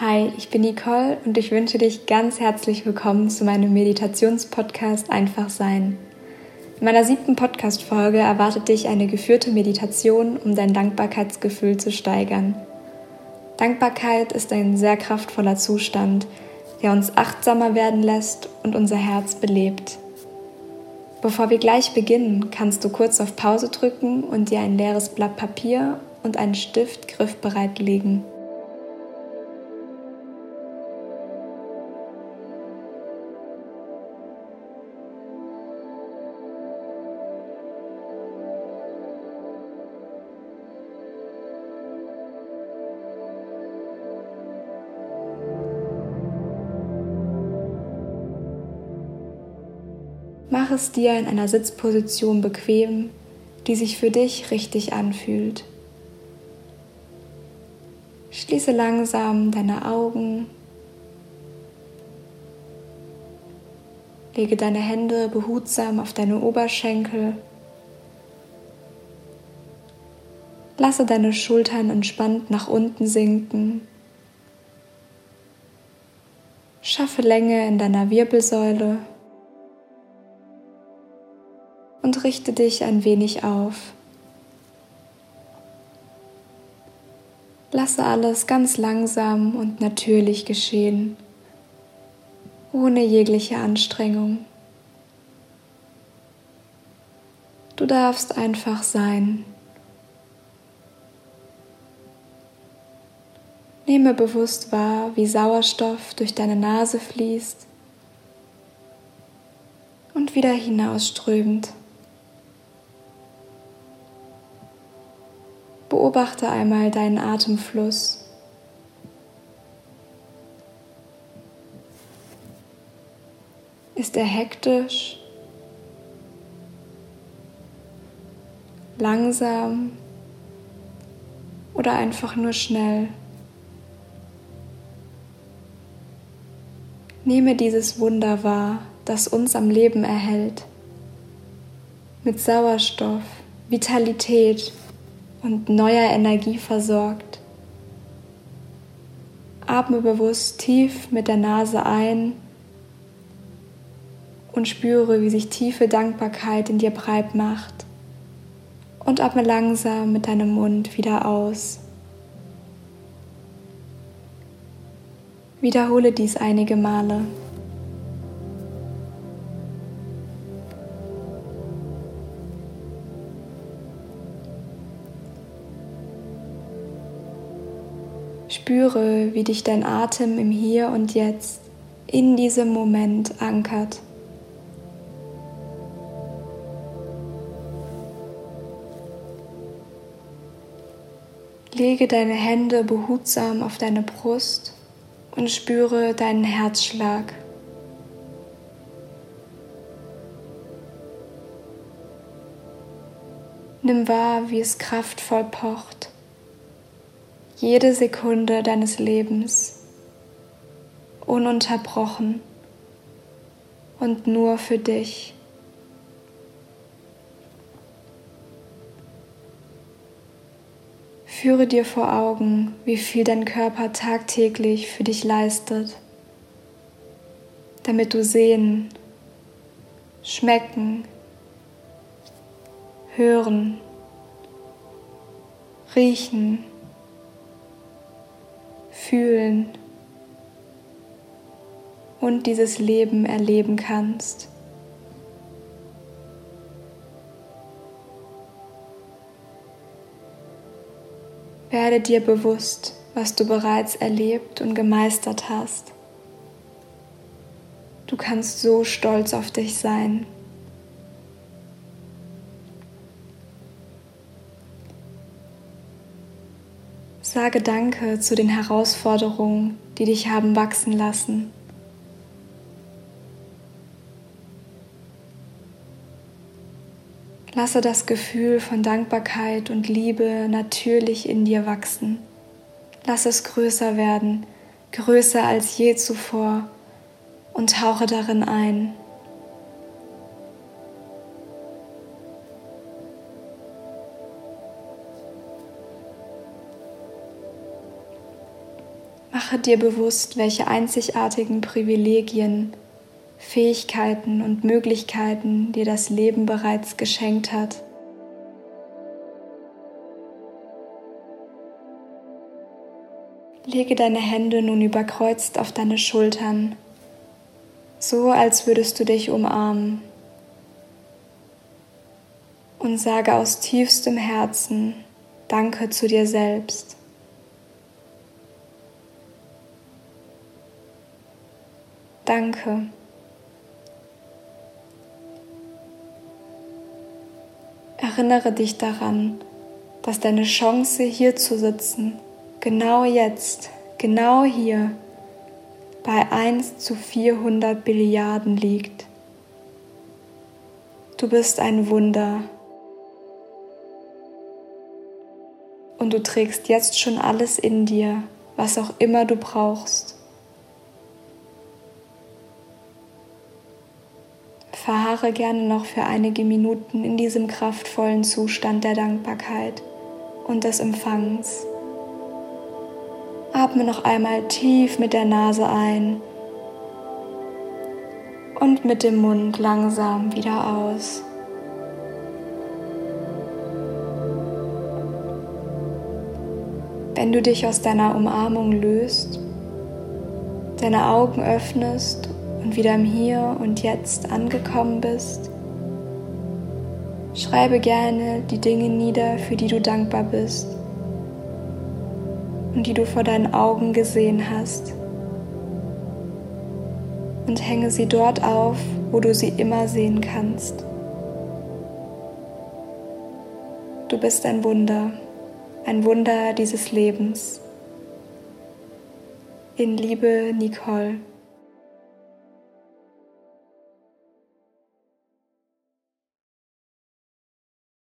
Hi, ich bin Nicole und ich wünsche dich ganz herzlich willkommen zu meinem Meditationspodcast Einfach Sein. In meiner siebten Podcast-Folge erwartet dich eine geführte Meditation, um dein Dankbarkeitsgefühl zu steigern. Dankbarkeit ist ein sehr kraftvoller Zustand, der uns achtsamer werden lässt und unser Herz belebt. Bevor wir gleich beginnen, kannst du kurz auf Pause drücken und dir ein leeres Blatt Papier und einen Stift griffbereit legen. Mach es dir in einer Sitzposition bequem, die sich für dich richtig anfühlt. Schließe langsam deine Augen. Lege deine Hände behutsam auf deine Oberschenkel. Lasse deine Schultern entspannt nach unten sinken. Schaffe Länge in deiner Wirbelsäule und richte dich ein wenig auf. Lasse alles ganz langsam und natürlich geschehen, ohne jegliche Anstrengung. Du darfst einfach sein. Nehme bewusst wahr, wie Sauerstoff durch deine Nase fließt und wieder hinausströmt. Beobachte einmal deinen Atemfluss. Ist er hektisch? Langsam? Oder einfach nur schnell? Nehme dieses Wunder wahr, das uns am Leben erhält. Mit Sauerstoff, Vitalität und neuer Energie versorgt. Atme bewusst tief mit der Nase ein und spüre, wie sich tiefe Dankbarkeit in dir breit macht. Und atme langsam mit deinem Mund wieder aus. Wiederhole dies einige Male. Spüre, wie dich dein Atem im Hier und Jetzt in diesem Moment ankert. Lege deine Hände behutsam auf deine Brust und spüre deinen Herzschlag. Nimm wahr, wie es kraftvoll pocht jede Sekunde deines Lebens ununterbrochen und nur für dich. Führe dir vor Augen, wie viel dein Körper tagtäglich für dich leistet, damit du sehen, schmecken, hören, riechen, fühlen und dieses Leben erleben kannst. Werde dir bewusst, was du bereits erlebt und gemeistert hast. Du kannst so stolz auf dich sein. Sage Danke zu den Herausforderungen, die dich haben wachsen lassen. Lasse das Gefühl von Dankbarkeit und Liebe natürlich in dir wachsen. Lass es größer werden, größer als je zuvor und tauche darin ein. Mache dir bewusst, welche einzigartigen Privilegien, Fähigkeiten und Möglichkeiten dir das Leben bereits geschenkt hat. Lege deine Hände nun überkreuzt auf deine Schultern, so als würdest du dich umarmen. Und sage aus tiefstem Herzen Danke zu dir selbst. Danke. Erinnere dich daran, dass deine Chance hier zu sitzen genau jetzt, genau hier, bei 1 zu 400 Billiarden liegt. Du bist ein Wunder. Und du trägst jetzt schon alles in dir, was auch immer du brauchst. Verharre gerne noch für einige Minuten in diesem kraftvollen Zustand der Dankbarkeit und des Empfangens. Atme noch einmal tief mit der Nase ein und mit dem Mund langsam wieder aus. Wenn du dich aus deiner Umarmung löst, deine Augen öffnest und wieder im Hier und Jetzt angekommen bist, schreibe gerne die Dinge nieder, für die du dankbar bist und die du vor deinen Augen gesehen hast. Und hänge sie dort auf, wo du sie immer sehen kannst. Du bist ein Wunder, ein Wunder dieses Lebens. In Liebe, Nicole.